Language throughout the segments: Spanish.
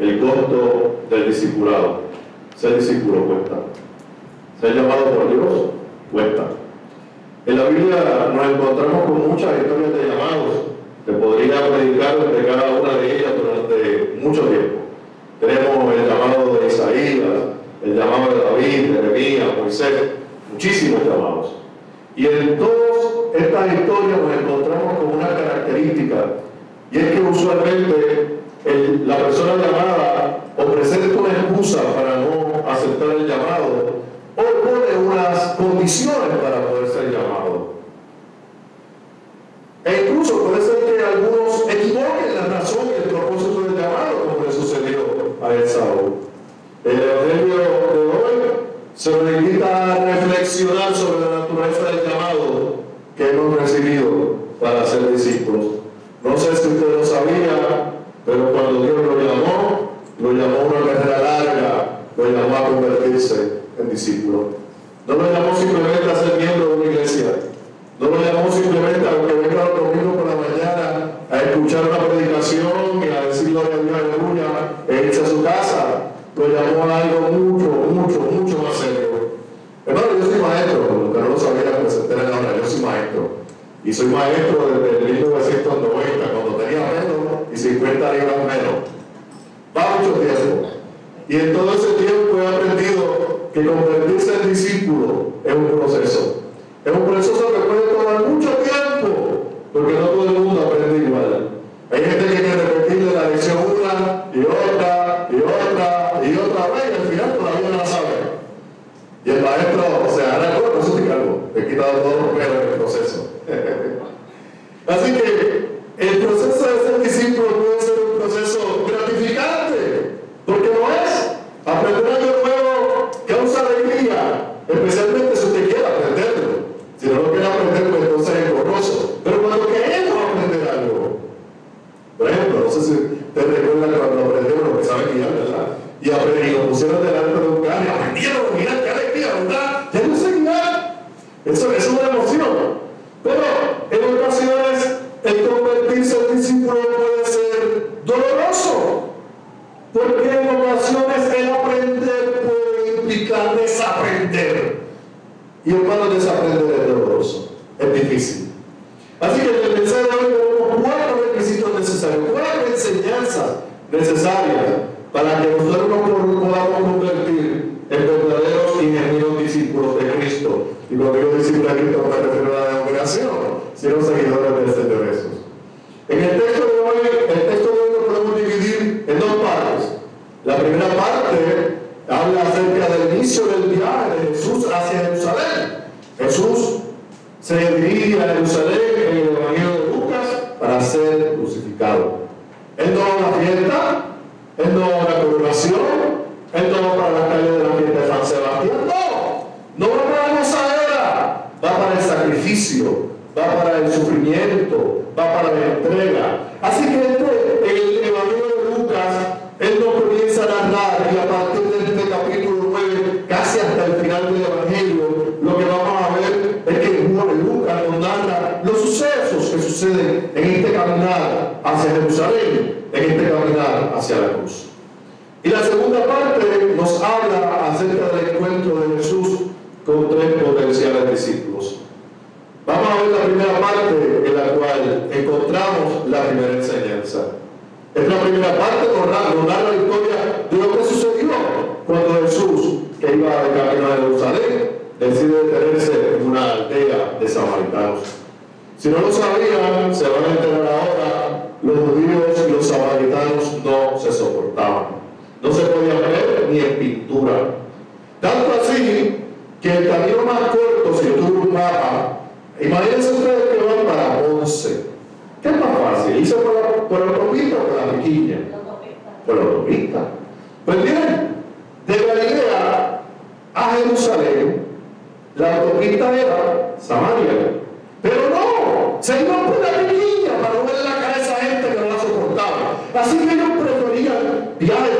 el costo del discipulado. Ser discípulo cuesta. Ser llamado por Dios cuesta. En la Biblia nos encontramos con muchas historias de llamados. que podría predicar de cada una de ellas durante mucho tiempo. Tenemos el llamado de Isaías, el llamado de David, de Jeremías, Moisés, muchísimos llamados. Y en todas estas historias nos encontramos con una característica, y es que usualmente la persona llamada o una excusa para no aceptar el llamado, o pone unas condiciones para poder ser llamado. E incluso puede ser que algunos equivoquen la razón y el propósito del llamado, como le sucedió a Esaú. El Evangelio de hoy se nos invita a reflexionar sobre la naturaleza del llamado que hemos recibido para ser discípulos. No sé si usted lo sabía, pero cuando Dios lo llamó, lo llamó a una carrera larga, lo llamó a convertirse en discípulo. No lo llamó simplemente a ser miembro de una iglesia. No lo llamó simplemente a que venga los domingos por la mañana a escuchar una predicación y a decir gloria a Dios, aleluya, e irse a su casa lo llamó a algo mucho, mucho, mucho más serio. Hermano, yo soy maestro, lo que no lo sabía, me senté en la yo soy maestro. Y soy maestro desde 1990, cuando tenía menos y 50 libras menos. Va mucho tiempo. Y en todo ese tiempo he aprendido que convertirse en discípulo es un proceso. Es un proceso que puede tomar mucho tiempo, porque no todo el mundo aprende igual. Hay gente que quiere repetirle la lección una y otra y otra y otra vez y al final todavía no la sabe. Y el maestro se hará corto, eso te cargo. He quitado todos los pelos en el proceso. Así que el proceso de ser discípulo puede ser un proceso gratificante, porque no es. Aprender algo nuevo causa alegría, especialmente si usted quiere aprenderlo. Si no lo quiere aprender, pues entonces es engorroso. Pero cuando queremos aprender algo, por ejemplo, no sé si te recuerdan cuando aprendemos lo que sabe guiar, ¿verdad? y, y lo pusieron delante de un carro y aprendieron, mira qué alegría, ¿verdad? Ya no sé guiar. Eso, es una emoción. Pero en ocasiones el convertirse en discípulo puede ser doloroso. Porque en ocasiones el aprender puede implicar desaprender. Y hermano, desaprender es doloroso, es difícil. Así que en el mensaje de hoy tenemos cuatro requisitos necesarios, cuatro enseñanzas necesarias para que nosotros nos podamos convertir en verdaderos y genuinos discípulos de Cristo. Y cuando digo discípulos de Cristo no me refiero a la denominación, sino seguidores del Señor Jesús. En el texto de hoy, el texto de hoy lo podemos dividir en dos partes. La primera parte habla acerca del inicio del viaje de Jesús hacia Jerusalén. Jesús se dirige a Jerusalén en el Evangelio de Lucas para ser crucificado. Él no una fiesta, él no va a la coronación, él no va para la calle de la fiesta de San Sebastián, no, no va para la gozadera, va para el sacrificio, va para el sufrimiento, va para la entrega. Así que este, el Evangelio de Lucas, él no comienza a narrar y a partir de este capítulo 9, casi hasta el final del Evangelio, lo que vamos a ver es que Lucas nos narra los sucesos que suceden en este caminar hacia Jerusalén en este caminar hacia la cruz. Y la segunda parte nos habla acerca del encuentro de Jesús con tres potenciales discípulos. Vamos a ver la primera parte en la cual encontramos la primera enseñanza. Esta primera parte nos narra, la historia de lo que sucedió cuando Jesús, que iba de camino a Jerusalén, decide detenerse en una aldea de samaritanos. Si no lo sabían, se van a enterar ahora los judíos y los samaritanos no se soportaban. No se podían ver ni en pintura. Tanto así que el camino más corto, si yo tuve un mapa, imagínense ustedes que van para Ponce. ¿Qué es más fácil? ¿Irse por la, por la autopista o por la riquilla? Por la autopista. Pues bien, de Galilea a Jerusalén, la autopista era Samaria. Pero no, se iban por la riquilla para no ver la Así que ellos preferían viajes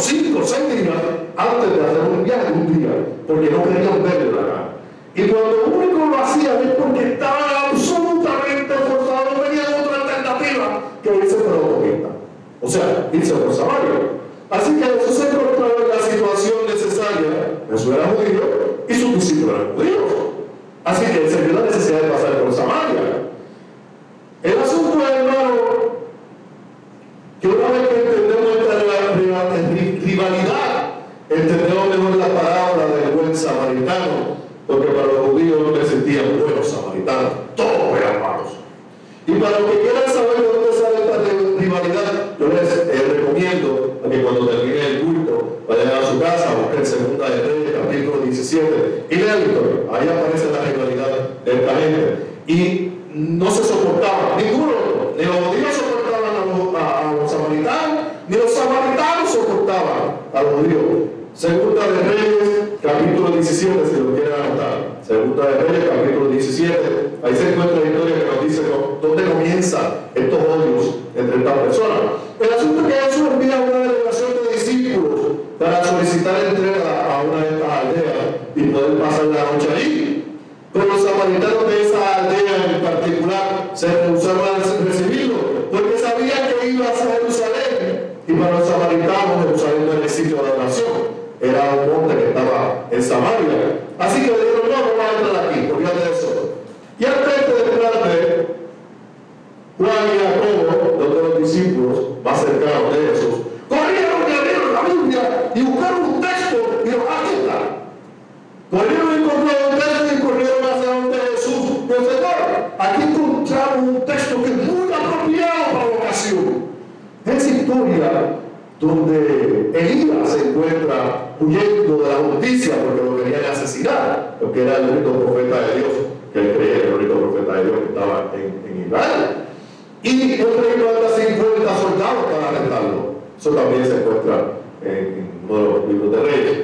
de 3, 4, 5, 6 días antes de hacer un viaje un día, porque no querían verle la cara. Y cuando único lo hacían es porque estaban absolutamente forzados, no tenían otra alternativa que irse por autopista. O sea, irse por Samaria. Así que Jesús se encontraba en la situación necesaria, Jesús era judío y sus discípulos eran judíos. Así que se vio la necesidad de pasar por Samaria. El asunto es, hermano, que una vez que entendemos esta rivalidad, entendemos mejor la palabra del buen samaritano, porque para los judíos no existían samaritanos, todos eran malos. Y para los que quieran saber de dónde sale esta rivalidad, yo les eh, recomiendo que cuando termine el culto vayan a su casa, busquen Segunda de Reyes, capítulo 17, y lean la historia. Ahí aparece la rivalidad de esta gente. Y no se soportaban, ninguno, ni los judíos soportaban a los, a los samaritanos, ni los samaritanos soportaban a los judíos. Segunda de Reyes, capítulo 17, si lo quieren anotar. Segunda de Reyes, capítulo 17. Ahí se encuentra la historia que nos dice dónde comienzan estos odios entre estas personas. El asunto es que Jesús envía una delegación de discípulos para solicitar entrega a una de estas aldeas y poder pasar la noche ahí. Pero los samaritanos de esa aldea en particular se rehusaron a recibirlo porque sabían que iba a Jerusalén y para los samaritanos Jerusalén no era el sitio de oración era un monte que estaba en Samaria. Así que le dijeron, no, no va a entrar aquí, de eso. Y al frente de parte, Juan y Jacobo, dos de los discípulos más cercanos de Jesús, corrieron y abrieron la Biblia y buscaron un texto y dijeron, aquí está. Corrieron y encontraron un texto y corrieron hacia donde Jesús. Pero Señor, aquí encontramos un texto que es muy apropiado para la ocasión. Esa historia donde Elías se encuentra huyendo de la justicia porque lo querían asesinar, porque era el único profeta de Dios, que él creía que era el único profeta de Dios en, Israel. Y el rey manda 50 soldados para arrestarlo. Eso también se encuentra en, uno de los libros de Reyes.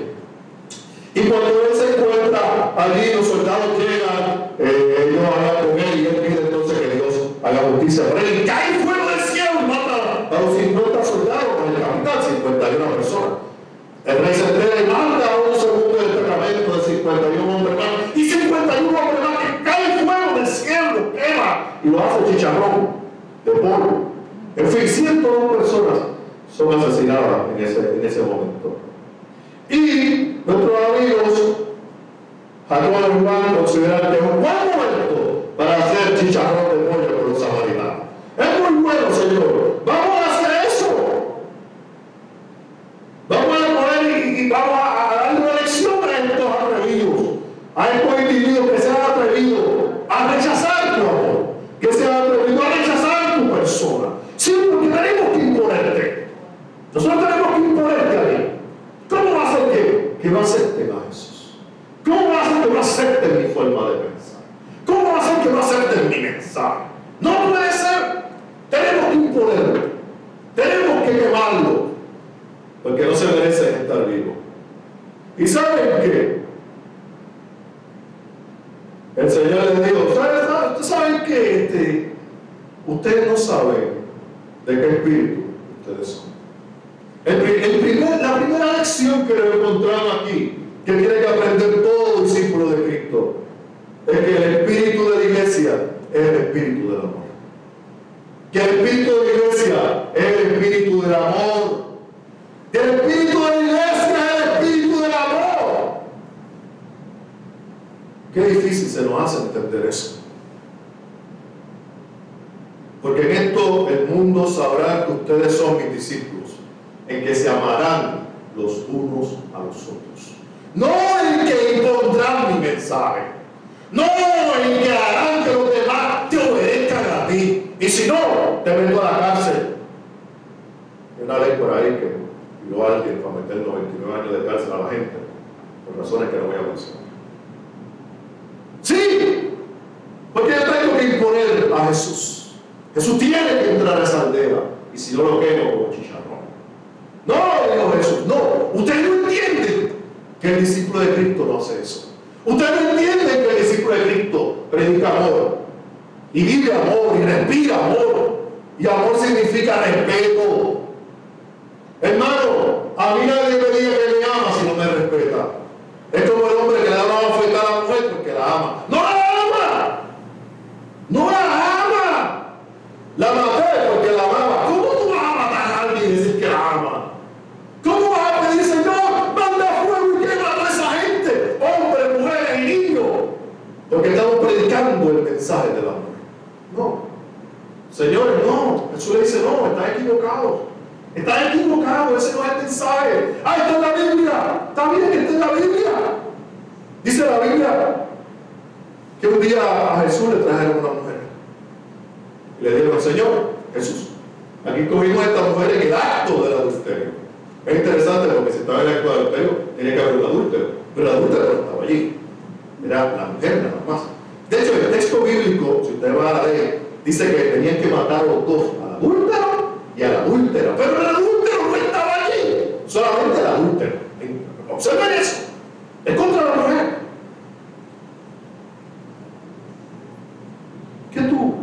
Y cuando él se encuentra allí, los soldados llegan, eh, ellos hablan con él y él pide entonces que Dios haga justicia por él. Y cae fuego del cielo y mata a los 50 soldados. 51 personas. El rey se entera y manda a un segundo destacamento de 51 hombres lo hace chicharrón de polvo. En fin, 102 personas son asesinadas en ese, en ese momento. Y nuestros amigos, Jacob y Juan, consideran que es un buen momento para hacer chicharrón de pollo con los samaritanos. Es muy bueno, Señor. Vamos a Vamos a poner y, vamos a, darle una lección a estos atrevidos, a estos individuos que se han atrevido a rechazar tu amor, que se han atrevido a rechazar tu persona. Sí, porque tenemos que imponerte. Nosotros tenemos que imponerte a ti. ¿Cómo va a ser que, que no acepten a Jesús? ¿Cómo va a ser que no acepten mi forma de pensar? ¿Cómo va a ser que no acepten mi mensaje? No puede ser. Tenemos que imponerlo. Tenemos que quemarlo porque no se merecen estar vivos. ¿Y saben qué? El Señor les dijo, ¿ustedes saben qué? Este, ustedes no saben de qué espíritu ustedes son. La primera lección que encontramos aquí, que tiene que aprender todo discípulo de Cristo, es que el espíritu de la iglesia es el espíritu del amor. Que el espíritu de la iglesia es el espíritu del amor el espíritu de la iglesia es el espíritu del amor. Qué difícil se nos hace entender eso. Porque en esto el mundo sabrá que ustedes son mis discípulos, en que se amarán los unos a los otros. No en que impondrán mi mensaje. No en que harán que los demás te obedezcan a ti. Y si no, te meto a la cárcel. Hay una ley por ahí que a alguien para meter 99 años de cárcel a la gente, por razones que no voy a mencionar. Sí, porque yo tengo que imponer a Jesús. Jesús tiene que entrar a esa aldea, y si no lo quemo como chicharrón. No, dijo Jesús, no. Ustedes no entienden que el discípulo de Cristo no hace eso. Ustedes no entienden que el discípulo de Cristo predica amor, y vive amor, y respira amor. Y amor significa respeto, Hermano, a mí nadie me diga que me ama si no me respeta. Es el hombre que le da una oferta a la mujer porque la ama. ¡No la ama! ¡No la ama! La maté porque la amaba. ¿Cómo tú vas a matar a alguien negando el mensaje del amor. No. Señores, no. Jesús le dice, no, están equivocados. Están equivocados, ese no es el mensaje. Ah, está en la Biblia. Está bien, está en la Biblia. Dice la Biblia que un día a Jesús le trajeron una mujer. Y le dijeron, Señor, Jesús, aquí cogimos a esta mujer en el acto del adulterio. Es interesante porque si estaba en el acto del adulterio, tenía que haber un adúltero. Pero el adúltero no estaba allí. Era la mujer nada más. De hecho, el texto bíblico, si usted va a la ley, dice que tenían que matar a los dos, al adúltero y a la adúltera. Pero el adúltero no estaba allí, solamente el adúltero. Observen eso. Es contra la mujer. ¿Qué tú?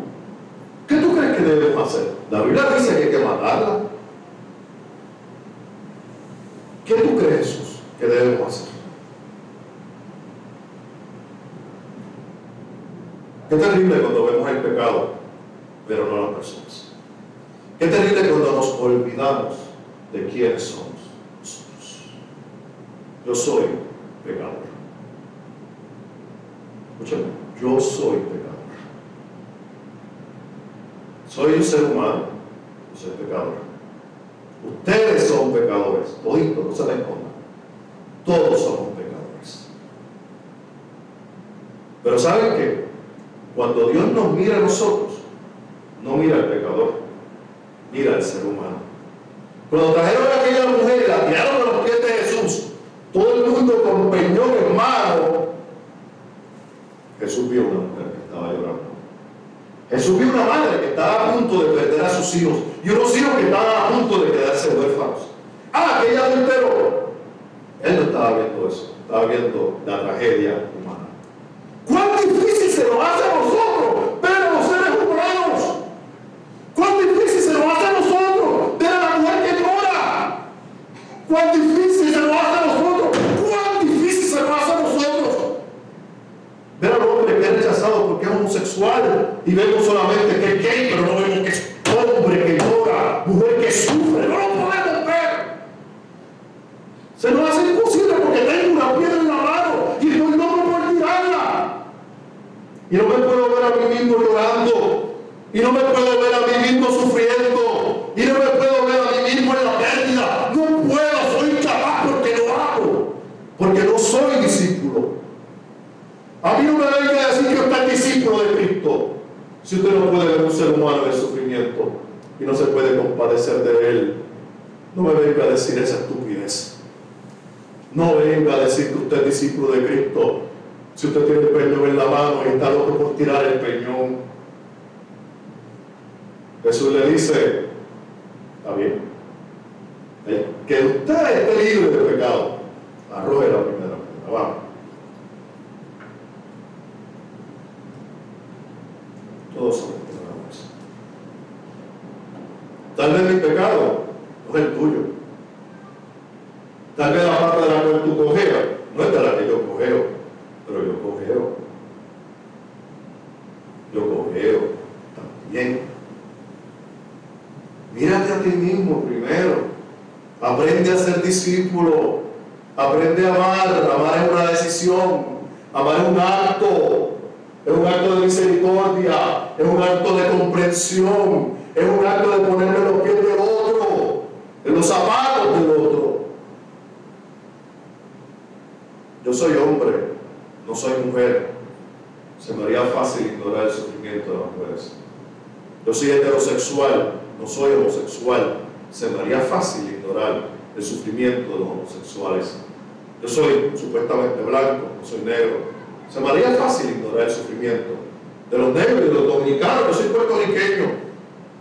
¿Qué tú crees que debemos hacer? La Biblia dice que hay que matarla. ¿Qué tú crees, Jesús, que debemos hacer? Qué terrible cuando vemos el pecado, pero no las personas. Qué terrible cuando nos de quiénes somos nosotros. Yo soy pecador. Escúchame, yo soy pecador. Soy un ser humano, yo soy pecador. Ustedes son pecadores, toditos, no se la escondan. Todos somos pecadores. Pero ¿saben qué? Cuando Dios nos mira a nosotros, no mira al pecador, mira al ser humano. Cuando trajeron a aquella mujer y la tiraron a los pies de Jesús, todo el mundo con peñón en mano, Jesús vio una mujer que estaba llorando. Jesús vio una madre que estaba a punto de perder a sus hijos y unos hijos que estaban a punto de quedarse huérfanos. Ah, aquella adultero. Él no estaba viendo eso, estaba viendo la tragedia humana. ¿Cuán difícil se nos hace a nosotros ver a los seres humanos? ¿Cuán difícil se nos hace a nosotros ver a la mujer que llora? ¿Cuán difícil se nos hace a nosotros? ¿Cuán difícil se nos hace a nosotros? Ver al hombre que es rechazado porque es homosexual y vemos solamente que es gay, pero no vemos que es hombre que llora, mujer que sufre, no lo podemos ver. Se nos hace imposible porque tengo una piedra en la mano y estoy loco por tirarla. Y no me puedo ver a mí mismo llorando. Y no me puedo ver a mí mismo sufriendo. Y no me puedo ver a mí mismo en la pérdida. No puedo, soy incapaz porque lo hago. Porque no soy discípulo. A mí no me venga a decir que usted es discípulo de Cristo. Si usted no puede ver un ser humano en sufrimiento y no se puede compadecer de él, no me venga a decir esa estupidez. No venga a decir que usted es discípulo de Cristo. Si usted tiene el peñón en la mano y está loco por tirar el peñón. Jesús le dice, está bien, que usted esté libre de pecado, arroje la primera piedra, vamos. Todos somos pecadores. Tal vez mi pecado no es el tuyo. Tal vez la parte de la cual tú cojeas no es de la que yo cojeo, pero yo cojeo. Yo cojeo también. Mírate a ti mismo primero. Aprende a ser discípulo. Aprende a amar. Amar es una decisión. Amar es un acto. Es un acto de misericordia. Es un acto de comprensión. Es un acto de ponerme en los pies del otro. En los zapatos del otro. Yo soy hombre, no soy mujer. Se me haría fácil ignorar el sufrimiento de las mujeres. Yo soy heterosexual, no soy homosexual. Se me haría fácil ignorar el sufrimiento de los homosexuales. Yo soy supuestamente blanco, no soy negro. Se me haría fácil ignorar el sufrimiento de los negros y de los dominicanos. Yo soy puertorriqueño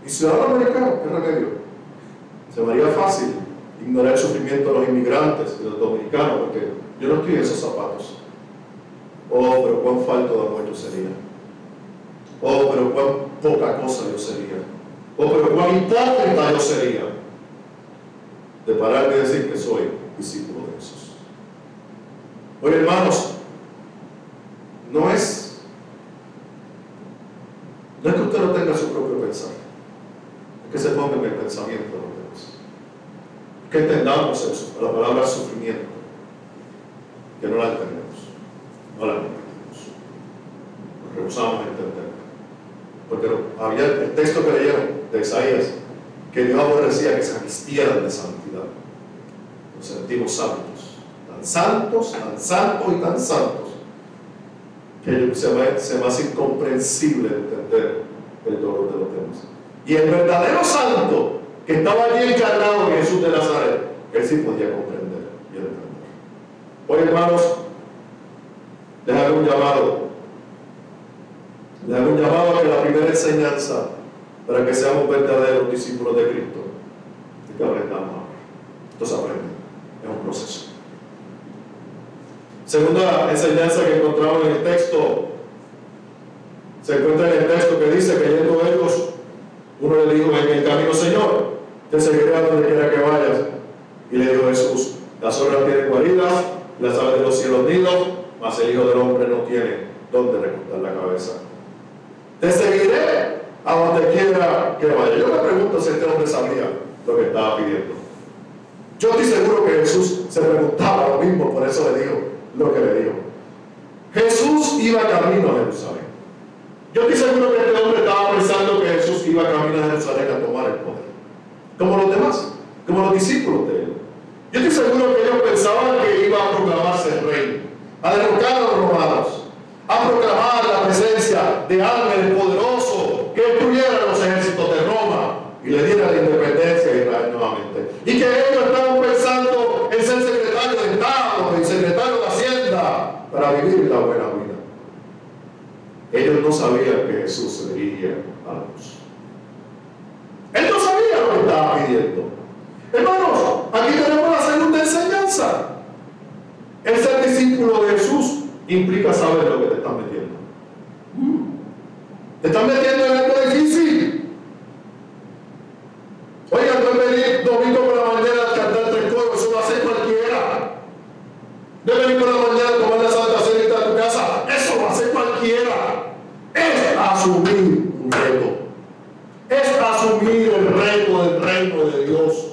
y ciudadano americano. ¿Qué remedio? Se me haría fácil ignorar el sufrimiento de los inmigrantes y de los dominicanos porque yo no estoy en esos zapatos. Oh, pero cuán falto de amor yo sería. Oh, pero cuán poca cosa yo sería. Oh, pero cuán hipócrita yo sería de pararme y decir que soy discípulo de Jesús. Oye, hermanos, no es, no es que usted no tenga su propio pensar, es que se ponga en el pensamiento de los demás. Que entendamos eso, la palabra sufrimiento, que no la entendemos, no la entendemos. rehusamos entender. Porque había el texto que leyeron de Isaías, que Dios aborrecía que se vistieran de santidad. Nos sentimos santos, tan santos, tan santos y tan santos, que se me, se me hace incomprensible entender el dolor de los demás. Y el verdadero santo que estaba allí encarnado en Jesús de Nazaret, él sí podía comprender y entender. Hoy, hermanos, les un llamado. Les hago un llamado a que la primera enseñanza para que seamos verdaderos discípulos de Cristo es que aprendamos. Entonces aprende. Es un proceso. Segunda enseñanza que encontramos en el texto se encuentra en el texto que dice que yendo ellos, uno le dijo en el camino, Señor, te seguiré a donde quiera que vayas. Y le dijo Jesús, las obras tienen guaridas, las aves de los cielos nidos, mas el Hijo del Hombre no tiene dónde recostar la cabeza. Te seguiré a donde quiera que vaya. Yo me pregunto si este hombre sabía lo que estaba pidiendo. Yo estoy seguro que Jesús se preguntaba lo mismo, por eso le dijo lo que le dijo. Jesús iba camino a Jerusalén. Yo estoy seguro que este hombre estaba pensando que Jesús iba camino a Jerusalén a tomar el poder. Como los demás, como los discípulos de él. Yo estoy seguro que ellos pensaban que iba a proclamarse el rey, a derrocar a los romanos, a proclamar la presencia de alguien poderoso que destruyera los ejércitos de Roma y le diera la independencia a Israel nuevamente. Y que ellos estaban pensando en ser secretario de Estado y secretario de Hacienda para vivir la buena vida. Ellos no sabían que Jesús se dirigía a la. Él no sabía lo que estaba pidiendo. Hermanos, aquí tenemos la segunda enseñanza. El ser discípulo de Jesús implica saber lo que te están metiendo. Te están metiendo en algo difícil. Oiga, no es venir domingo por la mañana a cantar tres coros, eso lo hace cualquiera. De venir por la mañana a tomar la Santa Cena y estar en tu casa, eso lo hace cualquiera. Es asumir un reto. Es asumir el reto del reino de Dios.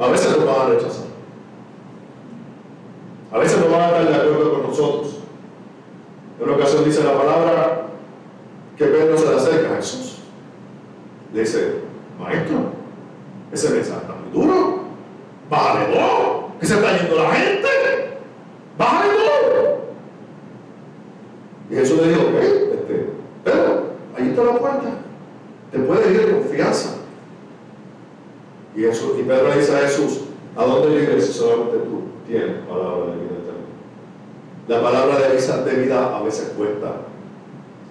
A veces nos van a rechazar. A veces no van a estar de acuerdo con nosotros. En una ocasión dice la palabra que Pedro se le acerca a Jesús. Dice, maestro, ese mensaje está muy duro. Bájale dos, que se está yendo la gente. Bájale dos. Y Jesús le dijo, ok, este, Pedro, ahí está la puerta. Te puedes ir de confianza. Y, Jesús, y Pedro le dice a Jesús, ¿a dónde vives si solamente tú tienes palabra de vida eterna? La palabra de vida, de vida a veces cuesta.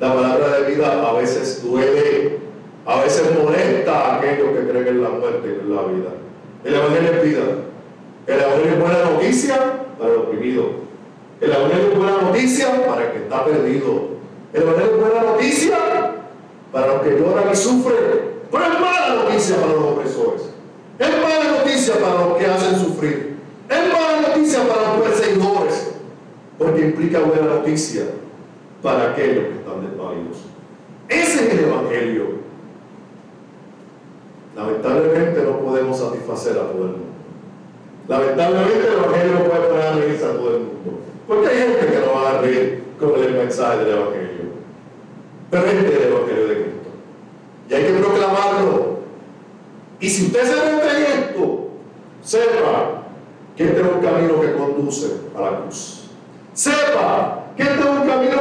La palabra de vida a veces duele. A veces molesta a aquellos que creen en la muerte en la vida. El Evangelio es vida. El Evangelio es buena noticia para el oprimido. El Evangelio es buena noticia para el que está perdido. El Evangelio es buena noticia para los que lloran y sufren. Pero es mala noticia para los opresores. Es mala noticia para los que hacen sufrir. Es mala noticia para los perseguidores. Porque implica buena noticia para aquellos que están desvalidos. Ese es el Evangelio. Lamentablemente no podemos satisfacer a todo el mundo. Lamentablemente el Evangelio no puede poner a reírse a todo el mundo. Porque hay gente que no va a reír con el mensaje del Evangelio. Pero este es el Evangelio de Cristo. Y hay que proclamarlo. Y si usted se mete en esto, sepa que este es un camino que conduce a la cruz. Sepa que este es un camino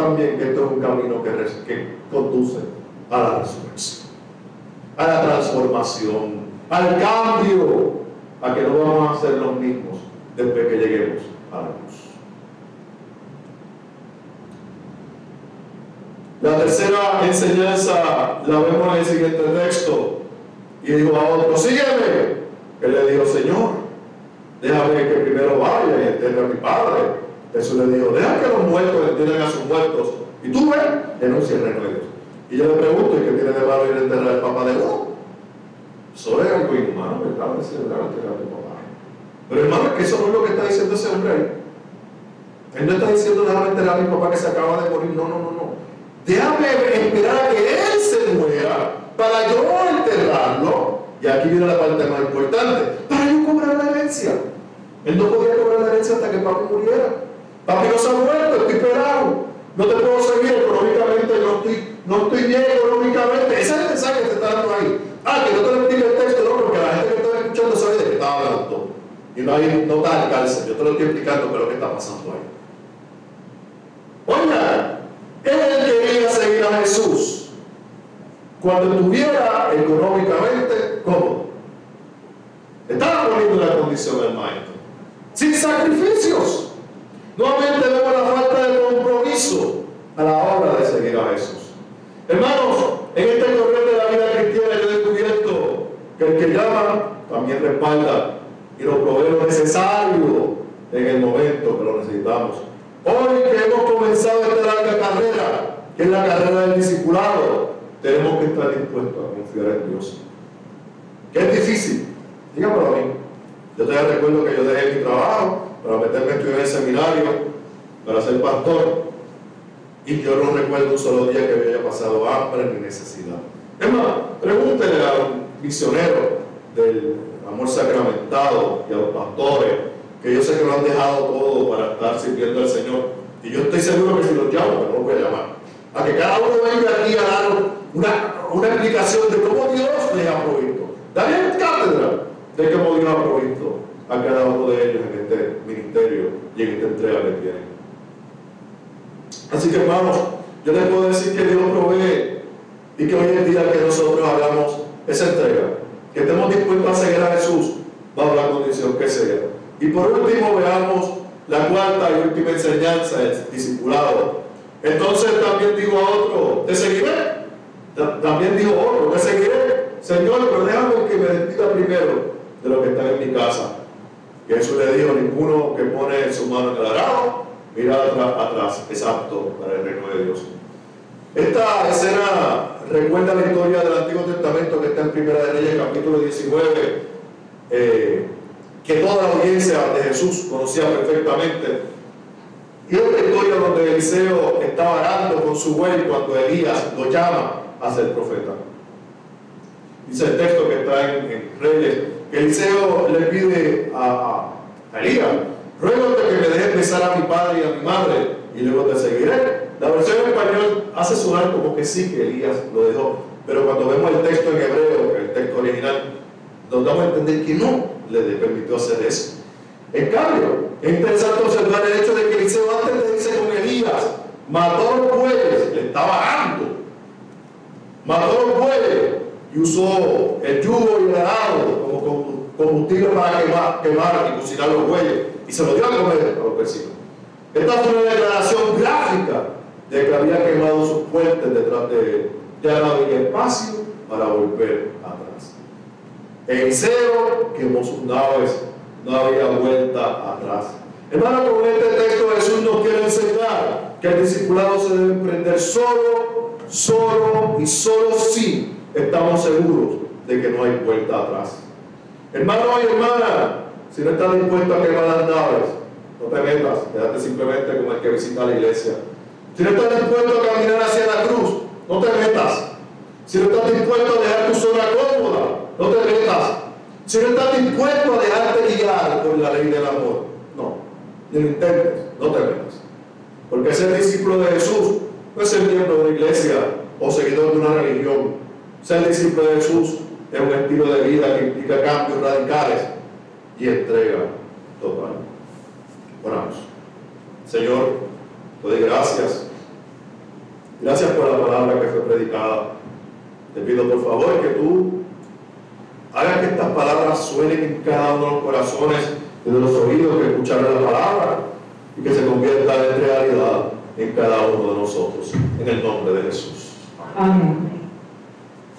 también que este es un camino que, que conduce a la resurrección, a la transformación, al cambio, a que no vamos a ser los mismos después que lleguemos a la cruz. La tercera enseñanza la vemos en el siguiente texto. Y dijo a otro, sígueme. Él le dijo, Señor, déjame que primero vaya y enterre a mi padre. Jesús le dijo, deja que los muertos entierren a sus muertos. Y tú ves, denuncia el reino de Dios. Y yo le pregunto, ¿y qué tiene de malo ir a enterrar al papá de uno? Eso es algo inhumano, ¿verdad? Decir, enterrar a tu papá. Pero hermano, es que eso no es lo que está diciendo ese hombre ahí. Él no está diciendo, déjame enterrar a mi papá que se acaba de morir. No, no, no, no. Déjame esperar a que él se muera para yo enterrarlo. Y aquí viene la parte más importante. Para yo cobrar la herencia. Él no podía cobrar la herencia hasta que papi muriera. Papi no se ha muerto, estoy esperado. No te puedo seguir económicamente, no estoy, no estoy bien económicamente. Ese es el mensaje que te está dando ahí. Ah, que no te explique el texto, no, porque la gente que está escuchando sabe de qué está hablando. Y no hay no está al cárcel. Yo te lo estoy explicando, pero qué está pasando ahí. Oiga, él quería seguir a Jesús cuando estuviera económicamente cómodo. Estaba poniendo la condición del maestro. Sin sacrificios. Nuevamente vemos la falta de compromiso a la hora de seguir a Jesús. Hermanos, en este correr de la vida cristiana yo he descubierto que el que llama también respalda y nos provee lo necesario en el momento que lo necesitamos. Hoy que hemos comenzado esta larga carrera, que es la carrera del discipulado, tenemos que estar dispuestos a confiar en Dios. Que es difícil, dígamelo a mí. Yo todavía recuerdo que yo dejé mi trabajo para meterme a estudiar en seminario, para ser pastor, y yo no recuerdo un solo día que me haya pasado hambre ni necesidad. Es más, pregúntele a un misionero del amor sacramentado y a los pastores, que yo sé que lo han dejado todo para estar sirviendo al Señor. Y yo estoy seguro que si los llamo, no los voy a llamar. A que cada uno venga aquí a dar una, una explicación de cómo Dios les ha provisto. Dale cátedra de cómo Dios ha provisto a cada uno de ellos en este ministerio y en esta entrega que tienen. Así que hermanos, yo les puedo decir que Dios provee y que hoy en día que nosotros hagamos esa entrega, que estemos dispuestos a seguir a Jesús bajo la condición que sea. Y por último veamos la cuarta y última enseñanza, el discipulado. Entonces también digo a otro, te seguiré. También digo a otro, te seguiré. Señor, pero déjame que me despida primero de lo que está en mi casa. Eso le dijo, ninguno que pone su mano en el arado, mira atrás, atrás, es apto para el reino de Dios. Esta escena recuerda la historia del Antiguo Testamento que está en Primera de Reyes, capítulo 19, eh, que toda la audiencia de Jesús conocía perfectamente. Y otra historia donde Eliseo estaba arando con su buey cuando Elías lo llama a ser profeta. Dice el texto que está en, Reyes, que Eliseo le pide a, a Elías, ruego que me dejes besar a mi padre y a mi madre, y luego te seguiré. La versión en español hace sonar como que sí, que Elías lo dejó, pero cuando vemos el texto en hebreo, el texto original, nos damos a entender que no le permitió hacer eso. En cambio, es interesante observar el hecho de que Eliseo antes le dice con Elías, mató los bueyes, le estaba dando, mató los bueyes y usó el yugo y el arado como combustible para quemar, y cocinar los bueyes y se lo dio a comer a los vecinos. Esta fue una declaración gráfica de que había quemado sus puentes detrás de él. Ya no había espacio para volver atrás. Eliseo quemó sus naves, no había vuelta atrás. Hermano, con este texto Jesús nos quiere enseñar que el discipulado se debe emprender solo, solo y solo si estamos seguros de que no hay vuelta atrás. Hermano y hermana, si no estás dispuesto a quemar las naves, no te metas, quédate simplemente como el que visita la iglesia. Si no estás dispuesto a caminar hacia la cruz, no te metas. Si no estás dispuesto a dejar tu zona cómoda, no te metas. Si no estás dispuesto a dejarte guiar por la ley del amor, no. Ni lo intentes, no te metas. Porque ser discípulo de Jesús no es ser miembro de una iglesia o seguidor de una religión. Ser discípulo de Jesús es un estilo de vida que implica cambios radicales y entrega total. Oramos. Señor, te doy gracias. Gracias por la palabra que fue predicada. Te pido por favor que tú hagas que estas palabras suenen en cada uno de los corazones y de los oídos que escucharon la palabra y que se convierta en realidad en cada uno de nosotros. En el nombre de Jesús. Amén.